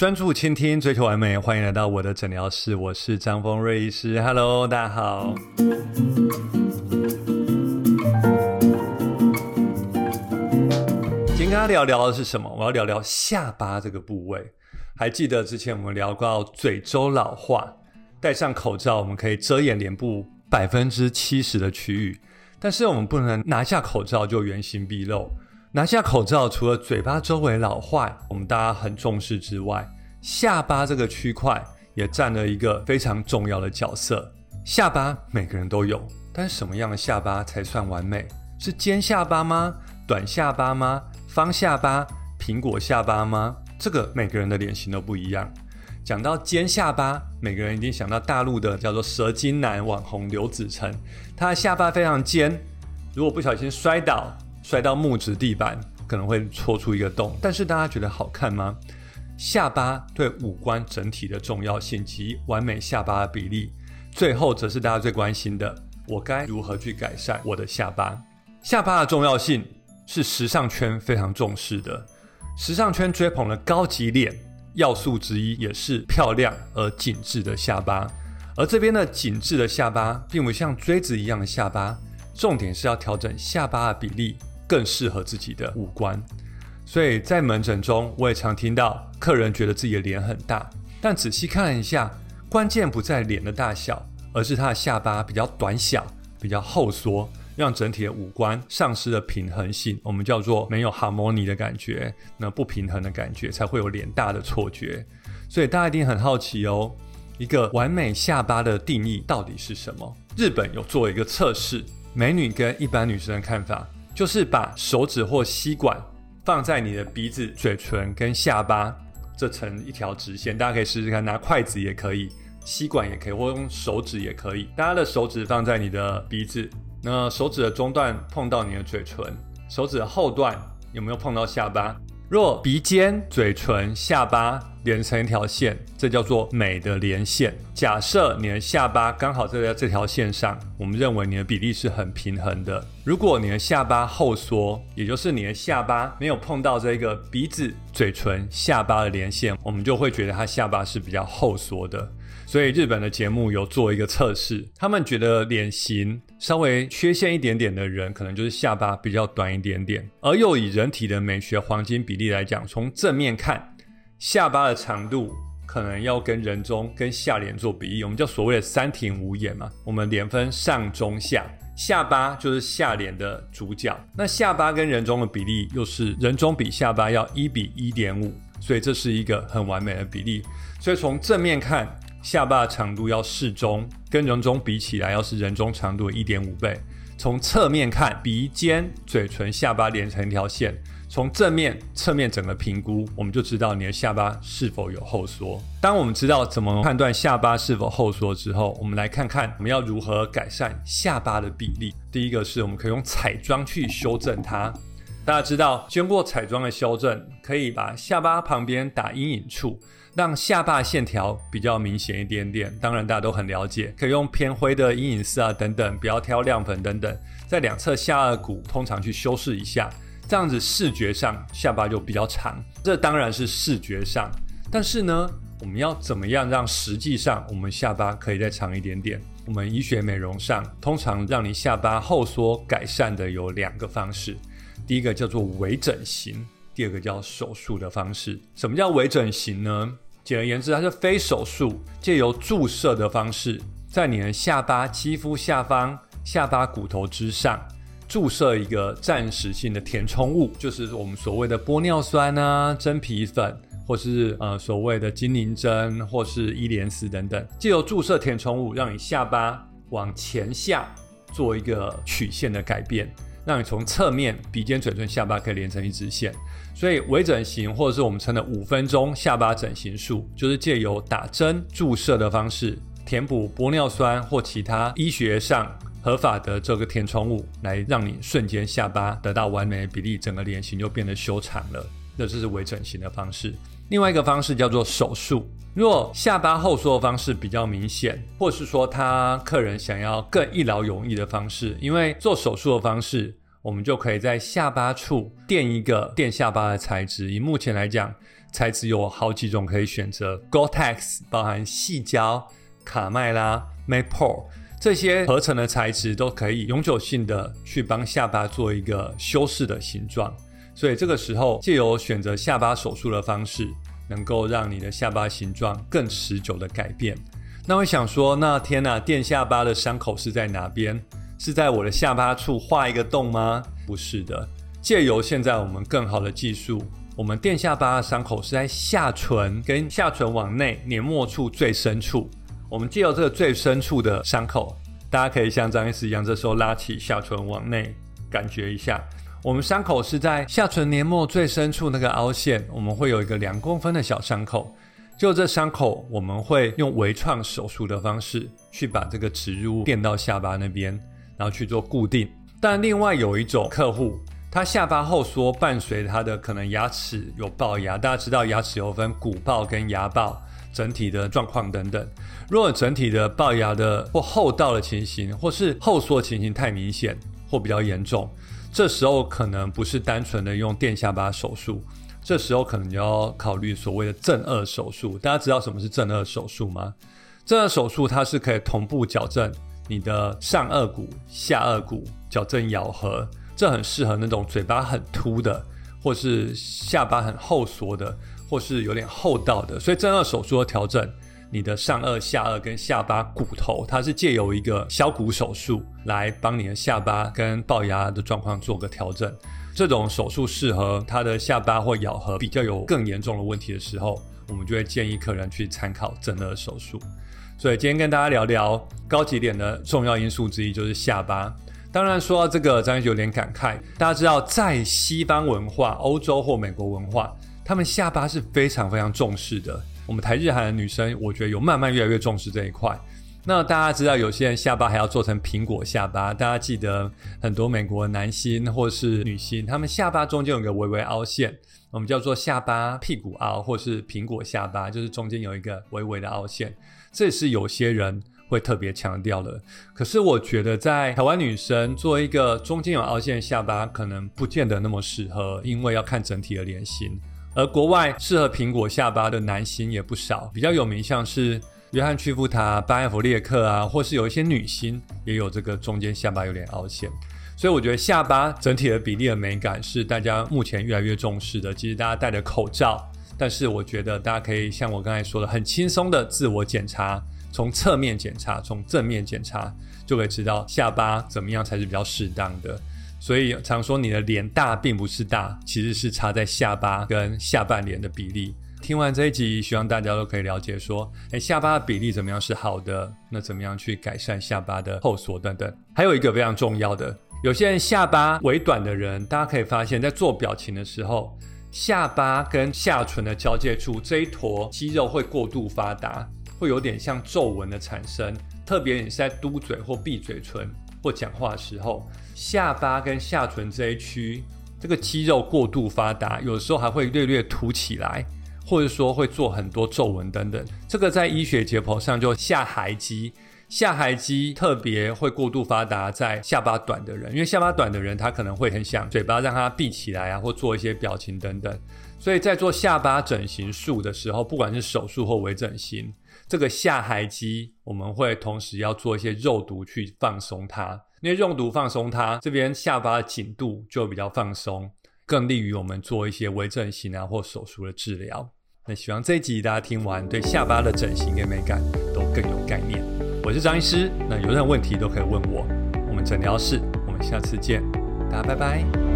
专注倾听，追求完美，欢迎来到我的诊疗室，我是张峰瑞医师。Hello，大家好。今天跟大家聊聊的是什么？我要聊聊下巴这个部位。还记得之前我们聊过嘴周老化，戴上口罩我们可以遮掩脸部百分之七十的区域，但是我们不能拿下口罩就原形毕露。拿下口罩，除了嘴巴周围老化，我们大家很重视之外，下巴这个区块也占了一个非常重要的角色。下巴每个人都有，但什么样的下巴才算完美？是尖下巴吗？短下巴吗？方下巴？苹果下巴吗？这个每个人的脸型都不一样。讲到尖下巴，每个人一定想到大陆的叫做蛇精男网红刘子成，他的下巴非常尖，如果不小心摔倒。摔到木质地板可能会戳出一个洞，但是大家觉得好看吗？下巴对五官整体的重要性及完美下巴的比例，最后则是大家最关心的：我该如何去改善我的下巴？下巴的重要性是时尚圈非常重视的，时尚圈追捧的高级脸要素之一，也是漂亮而紧致的下巴。而这边的紧致的下巴，并不像锥子一样的下巴，重点是要调整下巴的比例。更适合自己的五官，所以在门诊中，我也常听到客人觉得自己的脸很大，但仔细看一下，关键不在脸的大小，而是他的下巴比较短小、比较后缩，让整体的五官丧失了平衡性，我们叫做没有 harmony 的感觉，那不平衡的感觉才会有脸大的错觉。所以大家一定很好奇哦，一个完美下巴的定义到底是什么？日本有做一个测试，美女跟一般女生的看法。就是把手指或吸管放在你的鼻子、嘴唇跟下巴这成一条直线，大家可以试试看，拿筷子也可以，吸管也可以，或用手指也可以。大家的手指放在你的鼻子，那手指的中段碰到你的嘴唇，手指的后段有没有碰到下巴？若鼻尖、嘴唇、下巴连成一条线，这叫做美的连线。假设你的下巴刚好在这条线上，我们认为你的比例是很平衡的。如果你的下巴后缩，也就是你的下巴没有碰到这个鼻子、嘴唇、下巴的连线，我们就会觉得他下巴是比较后缩的。所以日本的节目有做一个测试，他们觉得脸型稍微缺陷一点点的人，可能就是下巴比较短一点点。而又以人体的美学黄金比例来讲，从正面看，下巴的长度可能要跟人中跟下脸做比例，我们叫所谓的三庭五眼嘛。我们脸分上中下，下巴就是下脸的主角。那下巴跟人中的比例又是人中比下巴要一比一点五，所以这是一个很完美的比例。所以从正面看。下巴长度要适中，跟人中比起来，要是人中长度的一点五倍。从侧面看，鼻尖、嘴唇、下巴连成一条线。从正面、侧面整个评估，我们就知道你的下巴是否有后缩。当我们知道怎么判断下巴是否后缩之后，我们来看看我们要如何改善下巴的比例。第一个是我们可以用彩妆去修正它。大家知道，经过彩妆的修正，可以把下巴旁边打阴影处。让下巴线条比较明显一点点，当然大家都很了解，可以用偏灰的阴影色啊等等，不要挑亮粉等等，在两侧下颚骨通常去修饰一下，这样子视觉上下巴就比较长。这当然是视觉上，但是呢，我们要怎么样让实际上我们下巴可以再长一点点？我们医学美容上通常让你下巴后缩改善的有两个方式，第一个叫做微整形。第二个叫手术的方式，什么叫微整形呢？简而言之，它是非手术，借由注射的方式，在你的下巴肌肤下方、下巴骨头之上注射一个暂时性的填充物，就是我们所谓的玻尿酸啊、真皮粉，或是呃所谓的精灵针，或是伊莲丝等等，借由注射填充物，让你下巴往前下做一个曲线的改变。让你从侧面鼻尖、嘴唇、下巴可以连成一直线，所以微整形或者是我们称的五分钟下巴整形术，就是借由打针注射的方式，填补玻尿酸或其他医学上合法的这个填充物，来让你瞬间下巴得到完美的比例，整个脸型就变得修长了。这是微整形的方式。另外一个方式叫做手术。若下巴后缩的方式比较明显，或是说他客人想要更一劳永逸的方式，因为做手术的方式，我们就可以在下巴处垫一个垫下巴的材质。以目前来讲，材质有好几种可以选择，Gortex 包含细胶、卡麦拉、Maple 这些合成的材质都可以永久性的去帮下巴做一个修饰的形状。所以这个时候借由选择下巴手术的方式，能够让你的下巴形状更持久的改变。那我想说，那天呐，垫下巴的伤口是在哪边？是在我的下巴处画一个洞吗？不是的，借由现在我们更好的技术，我们垫下巴的伤口是在下唇跟下唇往内黏膜处最深处。我们借由这个最深处的伤口，大家可以像张医师一样，这时候拉起下唇往内，感觉一下。我们伤口是在下唇黏膜最深处那个凹陷，我们会有一个两公分的小伤口。就这伤口，我们会用微创手术的方式去把这个植入物垫到下巴那边。然后去做固定，但另外有一种客户，他下巴后缩伴随他的可能牙齿有龅牙，大家知道牙齿有分骨龅跟牙龅，整体的状况等等。如果整体的龅牙的或后倒的情形，或是后缩情形太明显或比较严重，这时候可能不是单纯的用垫下巴手术，这时候可能就要考虑所谓的正颚手术。大家知道什么是正颚手术吗？正颚手术它是可以同步矫正。你的上颚骨、下颚骨矫正咬合，这很适合那种嘴巴很凸的，或是下巴很后缩的，或是有点厚道的。所以正颚手术的调整你的上颚、下颚跟下巴骨头，它是借由一个削骨手术来帮你的下巴跟龅牙的状况做个调整。这种手术适合他的下巴或咬合比较有更严重的问题的时候，我们就会建议客人去参考整颚手术。所以今天跟大家聊聊高级脸的重要因素之一就是下巴。当然说到这个，张医有点感慨。大家知道，在西方文化、欧洲或美国文化，他们下巴是非常非常重视的。我们台日韩的女生，我觉得有慢慢越来越重视这一块。那大家知道，有些人下巴还要做成苹果下巴。大家记得很多美国男星或是女星，他们下巴中间有个微微凹陷，我们叫做下巴屁股凹，或是苹果下巴，就是中间有一个微微的凹陷。这是有些人会特别强调的，可是我觉得在台湾女生做一个中间有凹陷的下巴，可能不见得那么适合，因为要看整体的脸型。而国外适合苹果下巴的男星也不少，比较有名像是约翰屈服塔、巴耶弗列克啊，或是有一些女星也有这个中间下巴有点凹陷。所以我觉得下巴整体的比例的美感是大家目前越来越重视的。其实大家戴着口罩。但是我觉得大家可以像我刚才说的，很轻松的自我检查，从侧面检查，从正面检查，就可以知道下巴怎么样才是比较适当的。所以常说你的脸大并不是大，其实是差在下巴跟下半脸的比例。听完这一集，希望大家都可以了解说，诶，下巴的比例怎么样是好的？那怎么样去改善下巴的后缩等等？还有一个非常重要的，有些人下巴微短的人，大家可以发现，在做表情的时候。下巴跟下唇的交界处这一坨肌肉会过度发达，会有点像皱纹的产生。特别你是在嘟嘴或闭嘴唇或讲话时候，下巴跟下唇这一区这个肌肉过度发达，有时候还会略略凸起来，或者说会做很多皱纹等等。这个在医学解剖上就下颌肌。下颌肌特别会过度发达在下巴短的人，因为下巴短的人他可能会很想嘴巴让它闭起来啊，或做一些表情等等。所以在做下巴整形术的时候，不管是手术或微整形，这个下颌肌我们会同时要做一些肉毒去放松它，因为肉毒放松它，这边下巴的紧度就比较放松，更利于我们做一些微整形啊或手术的治疗。那希望这一集大家听完，对下巴的整形跟美感都更有概念。我是张医师，那有任何问题都可以问我。我们诊疗室，我们下次见，大家拜拜。